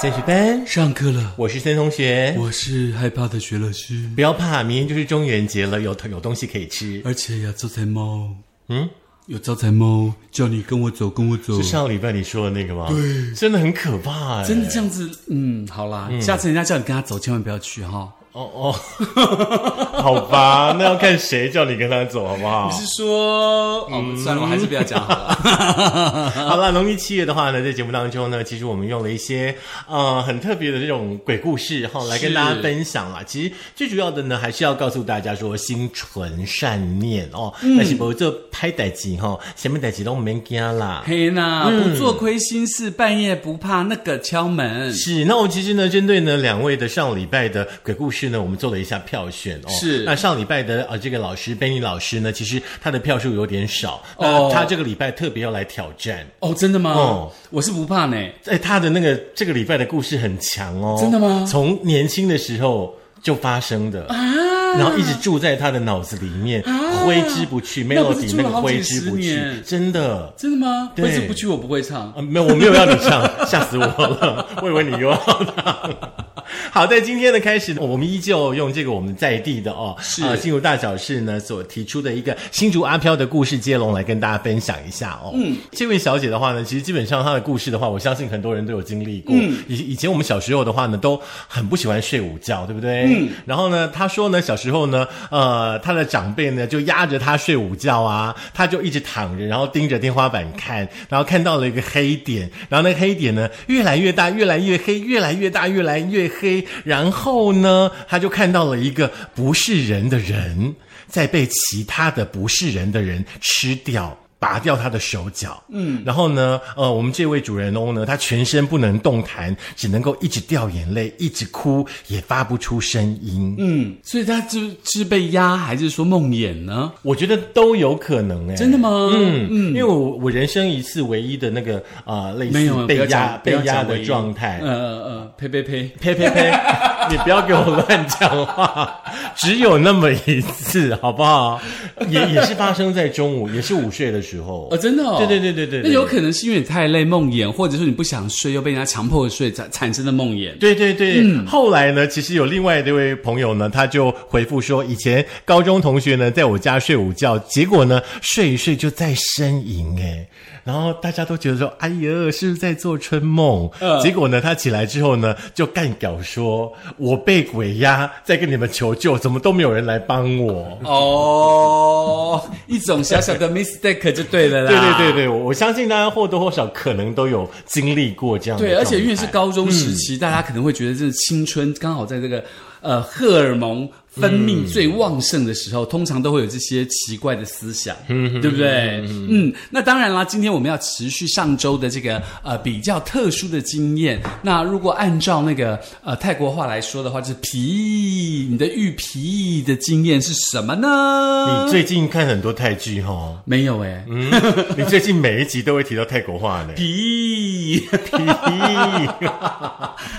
三十班，上课了，我是森同学。我是害怕的学老师，不要怕，明天就是中元节了，有有东西可以吃。而且呀，招财猫，嗯，有招财猫叫你跟我走，跟我走是，上个礼拜你说的那个吗？对，真的很可怕、欸真的这样子，嗯，好啦，下次人家叫你跟他走，千万不要去哈。哦哦哦，好吧，那要看谁叫你跟他走，好不好你？是说，哦，算了，我还是不要讲好了。好了，农历七月的话呢，在节目当中呢，其实我们用了一些呃很特别的这种鬼故事哈，来跟大家分享啦。其实最主要的呢，还是要告诉大家说，心存善念哦。但是不做拍代志哈，前面代志都没惊啦。嘿呐，不做亏心事，半夜不怕那个敲门。是，那我其实呢，针对呢两位的上礼拜的鬼故事呢，我们做了一下票选哦。是那上礼拜的呃这个老师 Benny 老师呢，其实他的票数有点少，哦那他这个礼拜特别要来挑战。哦，真的吗？哦我是不怕呢。哎，他的那个这个礼拜的故事很强哦，真的吗从年轻的时候就发生的啊然后一直住在他的脑子里面，挥之不去，melody 那个挥之不去，真的。真的吗？对挥之不去，我不会唱。啊，没有，我没有要你唱，吓死我了！我以为你又要唱。好，在今天的开始，我们依旧用这个我们在地的哦，是呃，进入大小事呢所提出的一个新竹阿飘的故事接龙来跟大家分享一下哦。嗯，这位小姐的话呢，其实基本上她的故事的话，我相信很多人都有经历过。嗯，以以前我们小时候的话呢，都很不喜欢睡午觉，对不对？嗯。然后呢，他说呢，小时候呢，呃，他的长辈呢就压着他睡午觉啊，他就一直躺着，然后盯着天花板看，然后看到了一个黑点，然后那个黑点呢越来越大，越来越黑，越来越大，越来越黑，然后呢，他就看到了一个不是人的人在被其他的不是人的人吃掉。拔掉他的手脚，嗯，然后呢，呃，我们这位主人翁呢，他全身不能动弹，只能够一直掉眼泪，一直哭，也发不出声音。嗯，所以他是是被压，还是说梦魇呢？我觉得都有可能哎、真的吗？嗯嗯，因为我我人生一次唯一的那个啊、呃类似被压被压的状态，呃呃呃，呸呸呸！呸 呸呸！你不要给我乱讲话，只有那么一次，好不好？也也是发生在中午，也是午睡的时候。哦，真的哦。对对对对对对那有可能是因为你太累梦魇，或者说你不想睡，又被人家强迫睡产产生的梦魇。对对对，后来呢，其实有另外一位朋友呢，他就回复说，以前高中同学呢，在我家睡午觉，结果呢，睡一睡就在呻吟，哎，然后大家都觉得说，哎呀，是不是在做春梦？嗯结果呢，他起来之后呢，就干屌说，我被鬼压，在跟你们求救，怎么都没有人来帮我。哦，一种小小的 mistake 就对了啦。对对对对，我我相信大家或多或少可能都有经历过这样的对，而且因为是高中时期，大家可能会觉得这是青春，刚好在这个呃荷尔蒙分泌最旺盛的时候，通常都会有这些奇怪的思想，对不对？嗯，那当然啦，今天我们要持续上周的这个呃比较特殊的经验。那如果按照那个呃泰国话来说的话，就是皮，你的玉皮的经验是什么呢？你最近看很多泰剧哈、哦，没有哎、嗯，你最近每一集都会提到泰国话呢。皮。皮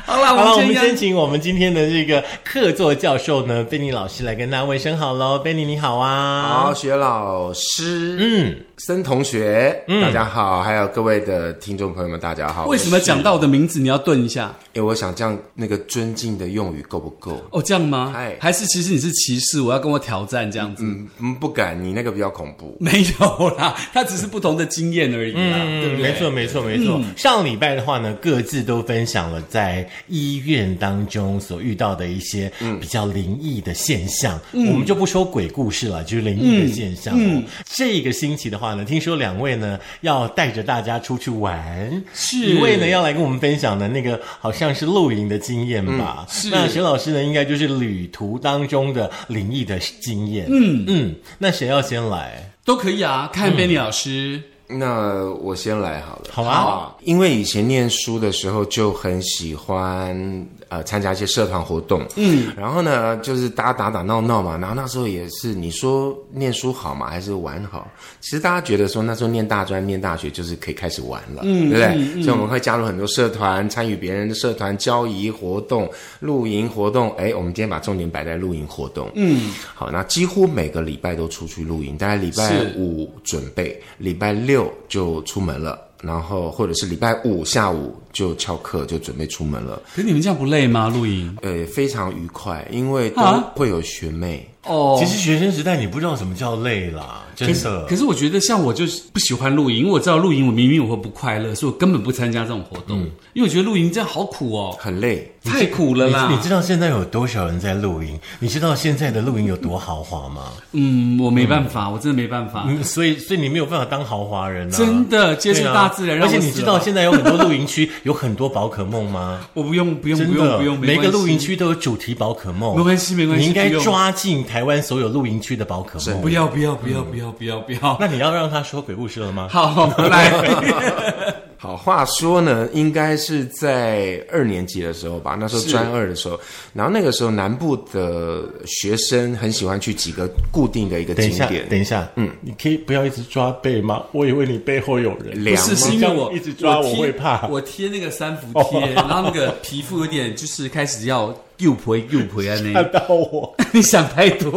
好了，了，我们先请我们今天的这个客座教授呢，贝尼老师来跟大家问声好喽。贝尼你好啊，好，雪老师，嗯，森同学，嗯大家好，还有各位的听众朋友们，大家好。为什么讲到我的名字你要顿一下？因为我想这样那个尊敬的用语够不够？哦，这样吗？哎还是其实你是歧视，我要跟我挑战这样子？嗯嗯，不敢，你那个比较恐怖。没有啦，他只是不同的经验而已啦，对不对？没错，没错，没错。上礼拜的话呢，各自都分享了在医院当中所遇到的一些比较灵异的现象。我们就不说鬼故事了，就是灵异的现象、哦。这个星期的话呢，听说两位呢要带着大家出去玩，是一位呢要来跟我们分享的那个好像是露营的经验吧。是那沈老师呢，应该就是旅途当中的灵异的经验。嗯嗯，那谁要先来？都可以啊。看 Benny 老师，那我先来好了。好啊因为以前念书的时候就很喜欢呃参加一些社团活动，嗯，然后呢就是大家打打闹闹嘛，然后那时候也是你说念书好嘛，还是玩好？其实大家觉得说那时候念大专、念大学就是可以开始玩了，嗯，对不对？所以我们会加入很多社团，参与别人的社团交谊活动、露营活动。哎，我们今天把重点摆在露营活动，嗯，好，那几乎每个礼拜都出去露营，大概礼拜五准备，礼拜六就出门了。然后或者是礼拜五下午就翘课就准备出门了，可是你们这样不累吗？露营？呃，非常愉快，因为都啊会有学妹。哦其实学生时代你不知道什么叫累啦，真的。可是我觉得像我就是不喜欢露营，因为我知道露营我明明我会不快乐，所以我根本不参加这种活动，因为我觉得露营这样好苦哦，很累，太苦了啦。你你知道现在有多少人在露营？你知道现在的露营有多豪华吗？嗯，我没办法，我真的没办法，嗯，所以所以你没有办法当豪华人啊！真的接触大自然，让而且你知道现在有很多露营区 有很多宝可梦吗？我不用不用不用不用，每个露营区都有主题宝可梦，没关系没关系你应该抓进台湾所有露营区的宝可梦。不要不要不要不要不要不要，那你要让他说鬼故事了吗？好来，好，话说呢，应该是在二年级的时候吧，那时候是专二的时候，然后那个时候南部的学生很喜欢去几个固定的一个等一下，景点，等一下，嗯，你可以不要一直抓背吗？我以为你背后有人。不凉是吗是因为我一直抓我贴会怕我贴那个三伏贴，然后那个皮肤有点就是开始要又婆又婆啊那，看到我，你想太多。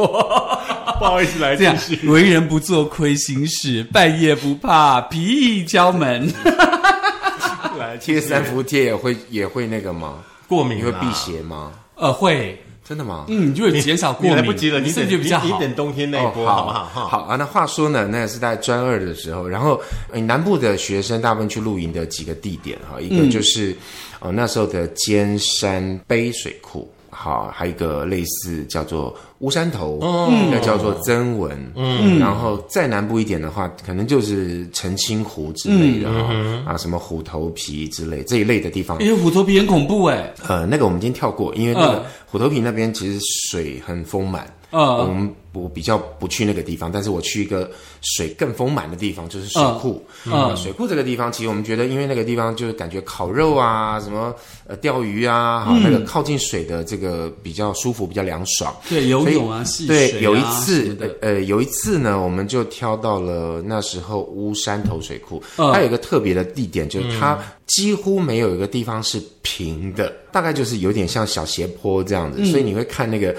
不好意思，来这样。为人不做亏心事，半夜不怕皮衣敲门。来贴三伏贴也会也会那个吗？过敏会辟邪吗？呃，会，真的吗？嗯，就会减少过你敏，来不及了，你身等体比较好。你你等冬天那一波哦好不好？好啊，那话说呢，那是在专二的时候，然后呃南部的学生大部分去露营的几个地点哈，一个就是、哦那时候的尖山杯水库。好，还有一个类似叫做乌山头，嗯，那叫做曾文，嗯，然后再南部一点的话，可能就是澄清湖之类的哈、啊，什么虎头皮之类这一类的地方，因为虎头皮很恐怖哎，呃，那个我们今天跳过，因为那个嗯虎头皮那边其实水很丰满，嗯我们我比较不去那个地方，但是我去一个水更丰满的地方，就是水库。嗯。啊水库这个地方，其实我们觉得，因为那个地方就是感觉烤肉啊，什么呃钓鱼啊，哈、那个靠近水的这个比较舒服，比较凉爽。对，泳啊，戏水对，啊有一次，呃，有一次呢，我们就挑到了那时候乌山头水库，嗯它有一个特别的地点，就是它几乎没有一个地方是平的，大概就是有点像小斜坡这样子，嗯所以你会看那个。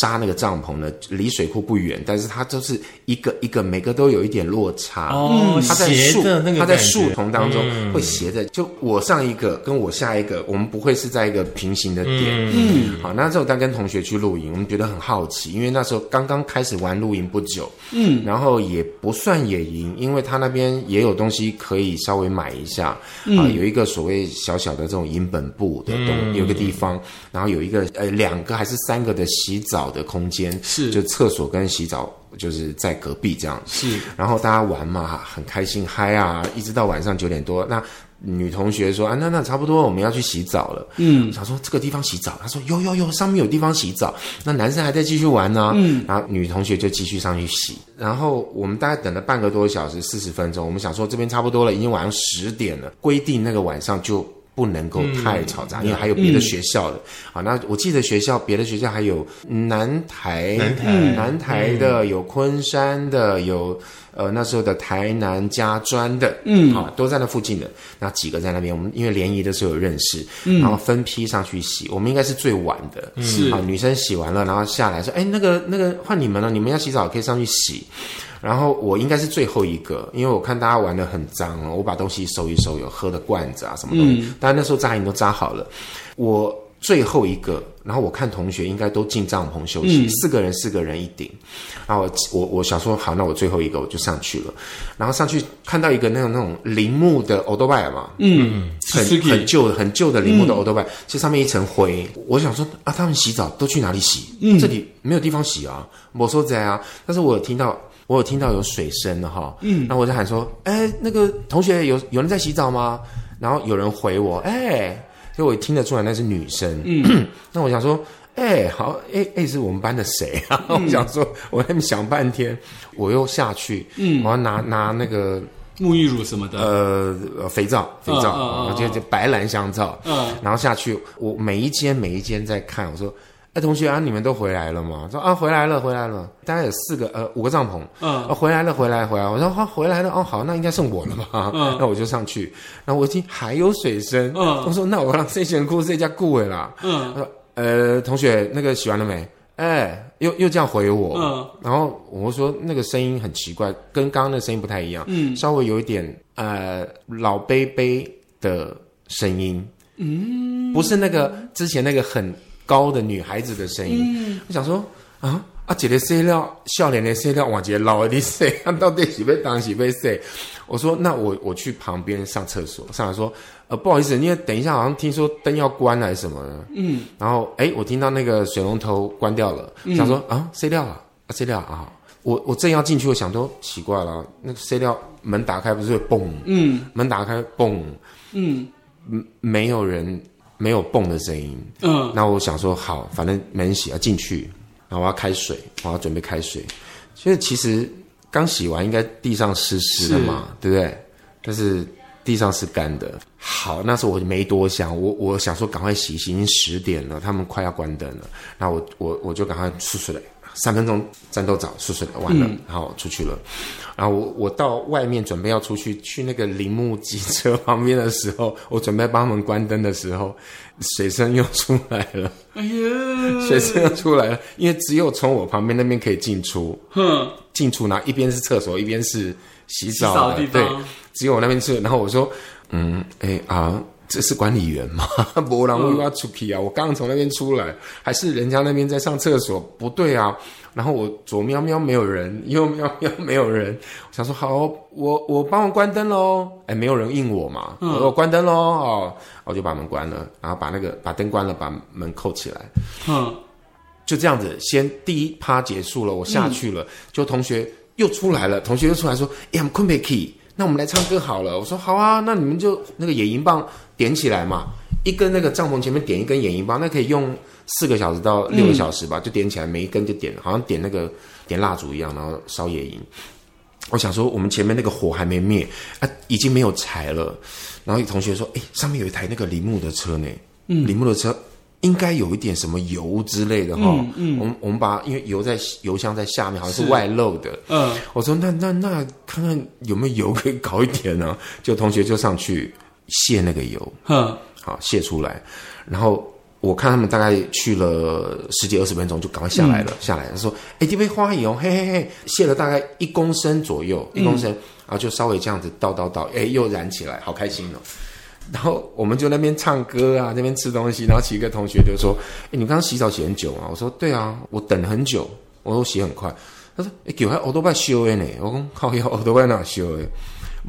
扎那个帐篷呢，离水库不远，但是它就是一个一个，每个都有一点落差。哦它在树它在树丛当中会斜着，就我上一个跟我下一个，我们不会是在一个平行的点。嗯，好，那时候刚跟同学去露营，我们觉得很好奇，因为那时候刚刚开始玩露营不久，嗯，然后也不算野营，因为他那边也有东西可以稍微买一下，啊，有一个所谓小小的这种营本部的东，有个地方，然后有一个呃两个还是三个的洗澡的空间，是就厕所跟洗澡就是在隔壁这样，是然后大家玩嘛，很开心嗨啊，一直到晚上九点多。那女同学说啊，那那差不多我们要去洗澡了。嗯，想说这个地方洗澡，她说有有有，上面有地方洗澡。那男生还在继续玩呢。嗯，然后女同学就继续上去洗。然后我们大概等了半个多小时，四十分钟。我们想说这边差不多了，已经晚上十点了，规定那个晚上就。不能够太嘈杂，因为还有别的学校的。好，那我记得学校别的学校还有南台、南台南台的，有昆山的，有呃那时候的台南家专的，嗯，好，都在那附近的。那几个在那边，我们因为联谊的时候有认识，然后分批上去洗。我们应该是最晚的，是啊，女生洗完了，然后下来说，哎，那个那个换你们了，你们要洗澡可以上去洗。然后我应该是最后一个，因为我看大家玩的很脏了，我把东西收一收，有喝的罐子啊什么东西，当然那时候扎营都扎好了，我最后一个，然后我看同学应该都进帐篷休息，四个人四个人一顶，然后我我我想说好，那我最后一个我就上去了，然后上去看到一个那种那种铃木的 o d o b i 嘛，嗯，很很旧的很旧的铃木的 o d o b i 其实上面一层灰。我想说啊，他们洗澡都去哪里洗？嗯，这里没有地方洗啊，我说在啊。但是我有听到，我有听到有水声的哈。嗯，那我就喊说，哎，那个同学有有人在洗澡吗？然后有人回我，哎，所以我听得出来那是女生。嗯，那我想说。哎、好，哎、哎、是我们班的谁啊？我想说，我在那边想半天，我又下去，嗯，我要拿拿那个沐浴乳什么的，呃，呃肥皂，肥皂，就就白兰香皂，嗯然后下去，我每一间每一间在看，我说，哎，同学啊，你们都回来了吗？说啊，回来了，回来了，大概有四个，呃，五个帐篷，嗯。啊，回来了，回来，回来，我说好、回来了，哦，好，那应该剩我了吧？嗯。那我就上去，然后我一听还有水声，嗯。我说那我让这些人哭这家顾尾啦，嗯。他说呃，同学，那个洗完了没？哎，又又这样回我，嗯。然后我说那个声音很奇怪，跟刚刚那声音不太一样，嗯，稍微有一点呃老杯杯的声音，嗯，不是那个之前那个很高的女孩子的声音。我想说啊啊，姐姐谁料笑脸的谁料，我姐老的谁，到底是被当是被谁？我说那我我去旁边上厕所，上来说呃不好意思，因为等一下好像听说灯要关还是什么的，嗯，然后哎我听到那个水龙头关掉了，想说啊谁料啊啊谁料啊。我我正要进去，我想都奇怪了，那个 C 料门打开不是会蹦？嗯，门打开蹦，嗯，没有人，没有蹦的声音。嗯，那我想说好，反正没人洗要进去，然后我要开水，我要准备开水。所以其实刚洗完，应该地上湿湿的嘛，对不对？但是地上是干的。好，那时候我就没多想，我我想说赶快洗洗，已经十点了，他们快要关灯了，那我我我就赶快出水了。三分钟战斗澡，睡睡完了，然后出去了。然后我我到外面准备要出去，去那个铃木机车旁边的时候，我准备帮他们关灯的时候，水声又出来了。哎呀，水声又出来了，因为只有从我旁边那边可以进出。哼，进出呢一边是厕所，一边是洗澡的地方。对，只有我那边是。然后我说，嗯，哎啊。这是管理员吗？博朗我要出去啊！我刚刚从那边出来，还是人家那边在上厕所？不对啊！然后我左瞄瞄没有人，右瞄瞄没有人。我想说好，我我帮我关灯喽！哎，没有人应我嘛？我说关灯喽！哦，我就把门关了，然后把那个把灯关了，把门扣起来。嗯，就这样子，先第一趴结束了，我下去了，就同学又出来了，同学又出来说：“哎呀，坤贝 key。”那我们来唱歌好了，我说好啊，那你们就那个野营棒点起来嘛，一根那个帐篷前面点一根野营棒，那可以用四个小时到六个小时吧，就点起来，每一根就点，好像点那个点蜡烛一样，然后烧野营。我想说，我们前面那个火还没灭啊，已经没有柴了。然后有同学说，哎，上面有一台那个铃木的车呢，铃木的车。应该有一点什么油之类的哈，嗯，我们我们把因为油在油箱在下面，好像是外漏的，嗯，我说那那那看看有没有油可以搞一点呢？就同学就上去卸那个油，哼，好卸出来，然后我看他们大概去了十几二十分钟，就赶快下来了，下来他说，哎，这杯花油，嘿嘿嘿，卸了大概一公升左右，一公升，然后就稍微这样子倒倒倒，哎，又燃起来，好开心哦。然后我们就那边唱歌啊，那边吃东西。然后其一个同学就说：“哎，你刚刚洗澡洗很久啊？”我说：“对啊，我等了很久，我都洗很快。”他说：“哎，给我奥多拜修的呢？”我讲：“靠，要奥多拜哪修的？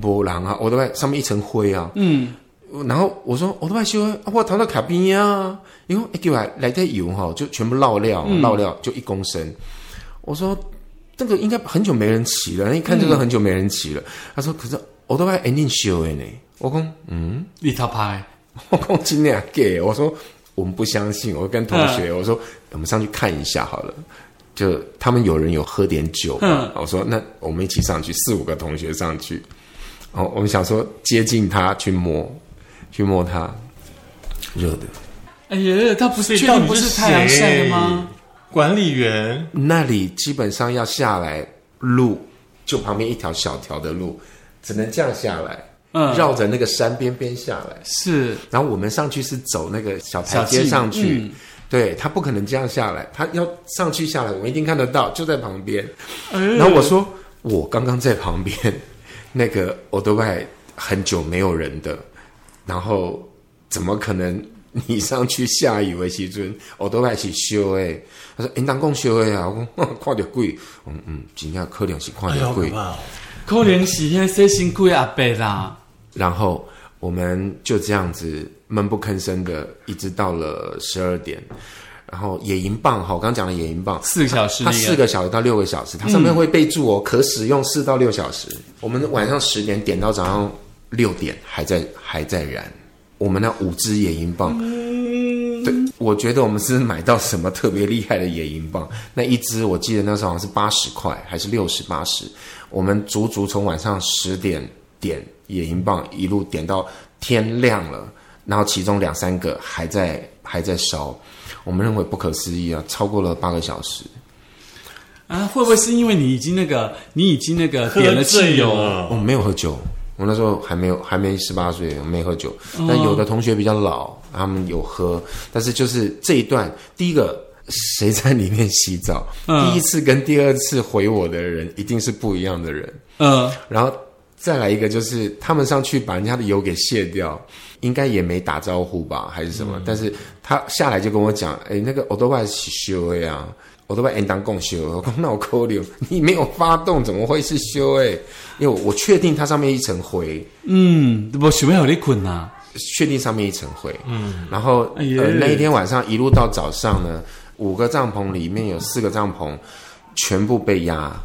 无人啊，奥多拜上面一层灰啊。”嗯。然后我说：“奥多拜修啊，我躺到卡宾啊。”因为哎，给我来点油哈，就全部绕料，绕料就一公升。我说：“这个应该很久没人骑了，一看这个很久没人骑了。”他说：“可是奥多拜一定修的呢。”我讲，嗯，你他拍，我讲今天给，我说我们不相信，我跟同学我说，我们上去看一下好了。就他们有人有喝点酒，我说那我们一起上去，四五个同学上去，哦，我们想说接近它去摸，去摸它，热的。哎呀，它不是确定不是太阳晒的吗？管理员那里基本上要下来路，就旁边一条小条的路，只能这样下来。嗯绕着那个山边边下来，是。然后我们上去是走那个小台阶上去，对他不可能这样下来，他要上去下来，我们一定看得到，就在旁边。然后我说，我刚刚在旁边，那个我都快很久没有人的，然后怎么可能你上去下雨为西尊，我都快去修诶。他说，应当共修诶啊，我讲看着贵，嗯嗯，今天可能是看着贵，可能是现在辛苦阿伯啦。然后我们就这样子闷不吭声的，一直到了十二点。然后野营棒哈，我刚讲的野营棒，四个小时，它四个小时到六个小时，它上面会备注哦，可使用四到六小时。我们晚上十点点到早上六点还在还在燃。我们那五支野营棒，对，我觉得我们是买到什么特别厉害的野营棒？那一支我记得那时候好像是八十块，还是六十八十？我们足足从晚上十点点。野营棒一路点到天亮了，然后其中两三个还在还在烧，我们认为不可思议啊，超过了八个小时啊！会不会是因为你已经那个你已经那个点了汽油？我没有喝酒，我那时候还没有还没十八岁，没喝酒。但有的同学比较老，他们有喝，但是就是这一段，第一个谁在里面洗澡？第一次跟第二次回我的人一定是不一样的人。嗯，然后。再来一个就是他们上去把人家的油给卸掉，应该也没打招呼吧，还是什么？但是他下来就跟我讲，哎，那个 o d o b a 是修的呀 o d o b a 应当共修。我说那我扣留，你没有发动，怎么会是修？哎，因为我确定它上面一层灰，嗯，我想要有你困呐，确定上面一层灰，嗯，然后呃那一天晚上一路到早上呢，五个帐篷里面有四个帐篷全部被压。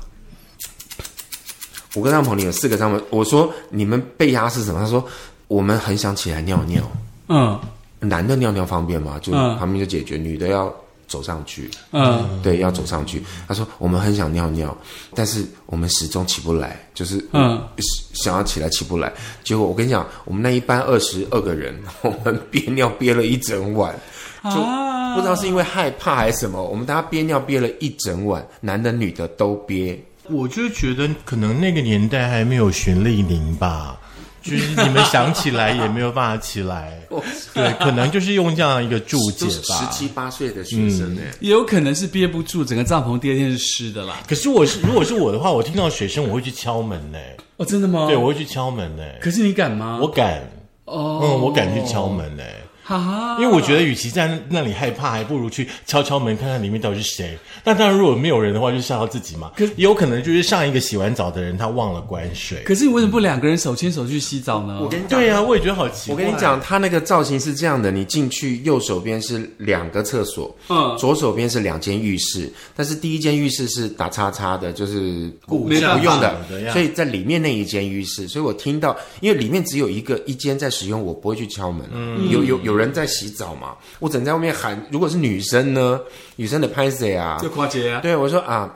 五个帐篷里有四个帐篷，我说你们被压是什么？他说我们很想起来尿尿。嗯，男的尿尿方便吗？就旁边就解决，女的要走上去。嗯，对，要走上去。他说我们很想尿尿，但是我们始终起不来，就是嗯想要起来起不来。结果我跟你讲，我们那一班二十二个人，我们憋尿憋了一整晚，就不知道是因为害怕还是什么，我们大家憋尿憋了一整晚，男的女的都憋。我就觉得可能那个年代还没有循利宁吧，就是你们想起来也没有办法起来，对，可能就是用这样一个注解吧。十七八岁的学生呢，也有可能是憋不住，整个帐篷第二天是湿的啦。可是我是如果是我的话，我听到水声我会去敲门呢。哦，真的吗？对，我会去敲门呢。可是你敢吗？我敢。哦，嗯，我敢去敲门呢。因为我觉得，与其在那里害怕，还不如去敲敲门，看看里面到底是谁。那当然，如果没有人的话，就吓到自己嘛。可也有可能就是上一个洗完澡的人，他忘了关水。可是你为什么不两个人手牵手去洗澡呢？我跟你讲，对啊，我也觉得好奇怪。我跟你讲，他那个造型是这样的：你进去右手边是两个厕所，嗯，左手边是两间浴室。但是第一间浴室是打叉叉的，就是不用的，所以在里面那一间浴室，所以我听到，因为里面只有一个一间在使用，我不会去敲门。嗯，有有有人在洗澡。嘛，我只能在外面喊。如果是女生呢？女生的拍谁啊？就夸姐啊。对，我说啊，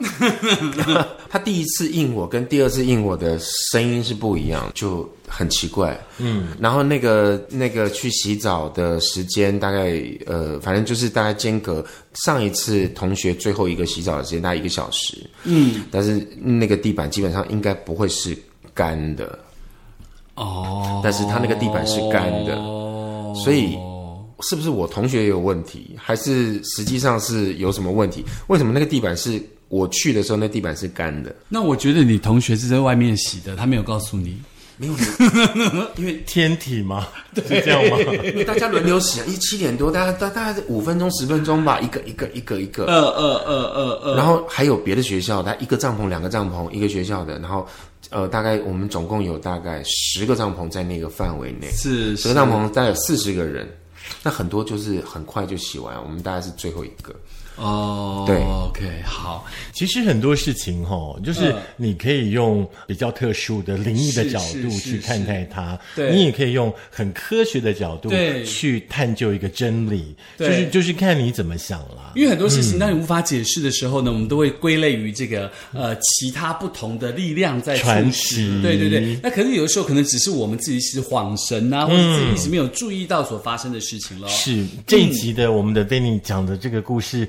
他第一次应我跟第二次应我的声音是不一样，就很奇怪。嗯，然后那个那个去洗澡的时间大概呃，反正就是大概间隔上一次同学最后一个洗澡的时间大概一个小时。嗯，但是那个地板基本上应该不会是干的。哦，但是他那个地板是干的，所以。是不是我同学有问题，还是实际上是有什么问题？为什么那个地板是我去的时候那地板是干的？那我觉得你同学是在外面洗的，他没有告诉你。没有，因为天体嘛，是这样吗？因为大家轮流洗啊，一七点多，大家大大概五分钟十分钟吧，一个一个一个一个。呃呃呃呃呃。然后还有别的学校，他一个帐篷两个帐篷，一个学校的，然后呃大概我们总共有大概十个帐篷在那个范围内，是十个帐篷大概有四十个人。那很多就是很快就洗完，我们大概是最后一个。哦，对，OK，好。其实很多事情哈，就是你可以用比较特殊的灵异的角度去看待它，对你也可以用很科学的角度去探究一个真理，就是就是看你怎么想了。因为很多事情当你无法解释的时候呢，我们都会归类于这个呃其他不同的力量在传奇。对对对，那可是有的时候可能只是我们自己是恍神啊，或者自己一直没有注意到所发生的事情了。是这一集的我们的 Danny 讲的这个故事。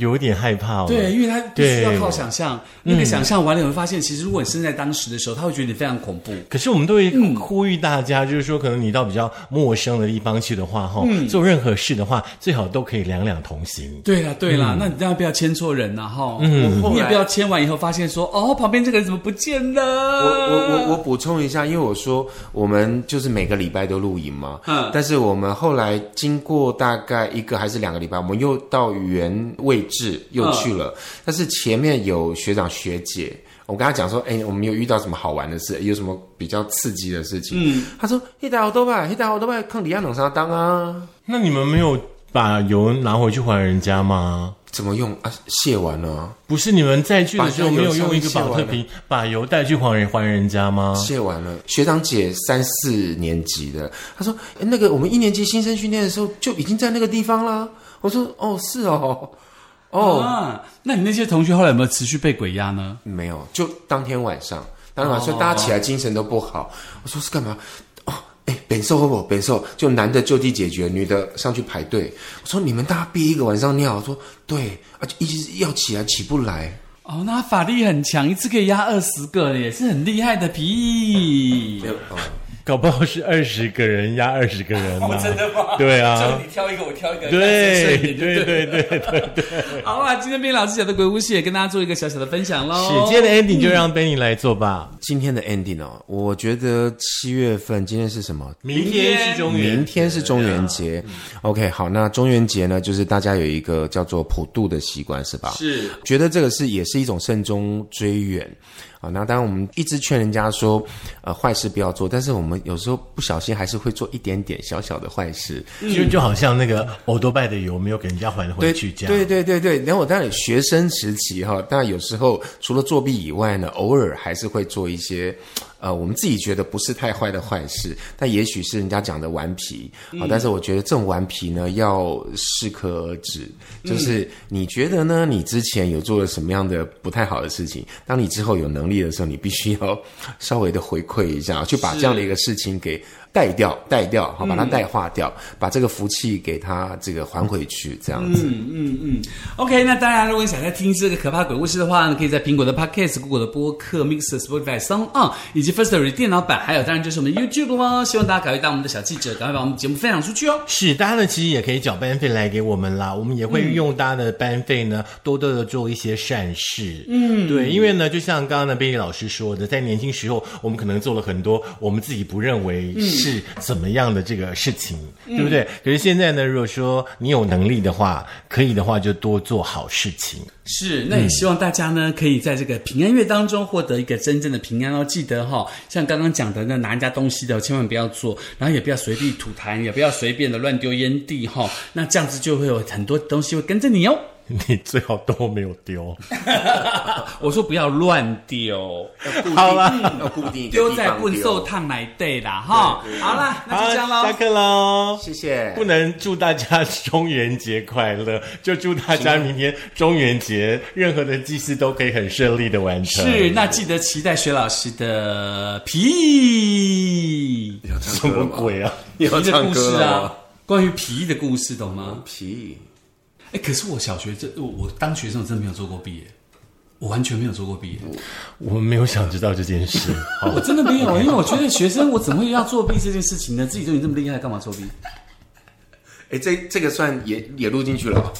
有点害怕哦，对，因为他必须要靠想象，那个想象完了，你会发现，其实如果你身在当时的时候，他会觉得你非常恐怖。可是我们都会呼吁大家，就是说，可能你到比较陌生的地方去的话，哈，做任何事的话，最好都可以两两同行。对了，对啦，那你当然不要牵错人了，哈，嗯，你也不要牵完以后发现说，哦，旁边这个人怎么不见了？我我我我补充一下，因为我说我们就是每个礼拜都露营嘛，嗯，但是我们后来经过大概一个还是两个礼拜，我们又到原位。是又去了，但是前面有学长学姐，我跟他讲说，哎，我们有遇到什么好玩的事，有什么比较刺激的事情？嗯，他说一打好多吧，一打好多吧，抗李亚冷沙当啊。那你们没有把油拿回去还人家吗？怎么用啊？卸完了？不是你们再去的时候没有用一个保特瓶把油带去还人还人家吗？卸完了。学长姐三四年级的，他说那个我们一年级新生训练的时候就已经在那个地方了。我说哦，是哦。哦，那你那些同学后来有没有持续被鬼压呢？没有，就当天晚上，当天晚上大家起来精神都不好。我说是干嘛？哦，哎，本寿不？本寿就男的就地解决，女的上去排队。我说你们大家憋一个晚上尿，我说对，而且一直要起来起不来。哦，那法力很强，一次可以压二十个，也是很厉害的皮。搞不好是二十个人压二十个人嘛？真的吗？对啊就你挑一个，我挑一个，对对眼对对对对对。好啦，今天边老师讲的鬼故事也跟大家做一个小小的分享喽。是，今天的 ending 就让 Benny 来做吧。今天的 ending 哦，我觉得七月份今天是什么？明天是中元，明天是中元节。OK，好，那中元节呢，就是大家有一个叫做普渡的习惯，是吧？是觉得这个是也是一种慎终追远啊。那当然，我们一直劝人家说，呃，坏事不要做，但是我们有时候不小心还是会做一点点小小的坏事。就就好像那个欧多拜的油没有给人家还回去这样。对对对对，然后我当然学生时期哈，当然有时候除了作弊以外呢，偶尔还是会做一些。呃，我们自己觉得不是太坏的坏事，但也许是人家讲的顽皮啊、但是我觉得这种顽皮呢，要适可而止。就是你觉得呢，你之前有做了什么样的不太好的事情，当你之后有能力的时候，你必须要稍微的回馈一下，去把这样的一个事情给带掉、带掉，好，把它带化掉，把这个福气给它这个还回去，这样子。嗯嗯嗯 OK，那当然，如果你想再听这个可怕鬼故事的话呢，可以在苹果的 Podcast、Google 的播客、Mixer、Spotify、s o n On 以及 First Story 电脑版，还有当然就是我们的 YouTube 喽。希望大家赶快当我们的小记者，赶快把我们节目分享出去哦。是，大家呢其实也可以缴班费来给我们啦，我们也会用大家的班费呢，多多的做一些善事。嗯，对，因为呢，就像刚刚呢贝利老师说的，在年轻时候，我们可能做了很多我们自己不认为是怎么样的这个事情，对不对？可是现在呢，如果说你有能力的话，可以的话就多做好事情。是，那也希望大家呢，可以在这个平安月当中获得一个真正的平安哦。记得哈、像刚刚讲的那拿人家东西的，千万不要做，然后也不要随地吐痰，也不要随便的乱丢烟蒂哈、那这样子就会有很多东西会跟着你哦。你最好都没有丢。我说不要乱丢，好啦，要固定丢在地方笨兽烫奶对啦哈。好啦，那就这样喽下。课喽。谢谢。不能祝大家中元节快乐，就祝大家明天中元节任何的祭祀都可以很顺利的完成。是，那记得期待薛老师的皮什么鬼啊？你要皮的故唱歌了事啊吗？，关于皮的故事，懂吗？皮。哎，可是我小学这我我当学生我真的没有做过毕业，我完全没有做过毕业，我们没有想知道这件事。好我真的没有，因为我觉得学生我怎么会要作弊这件事情呢？自己都已经这么厉害，干嘛作弊？哎，这这个算也也录进去了。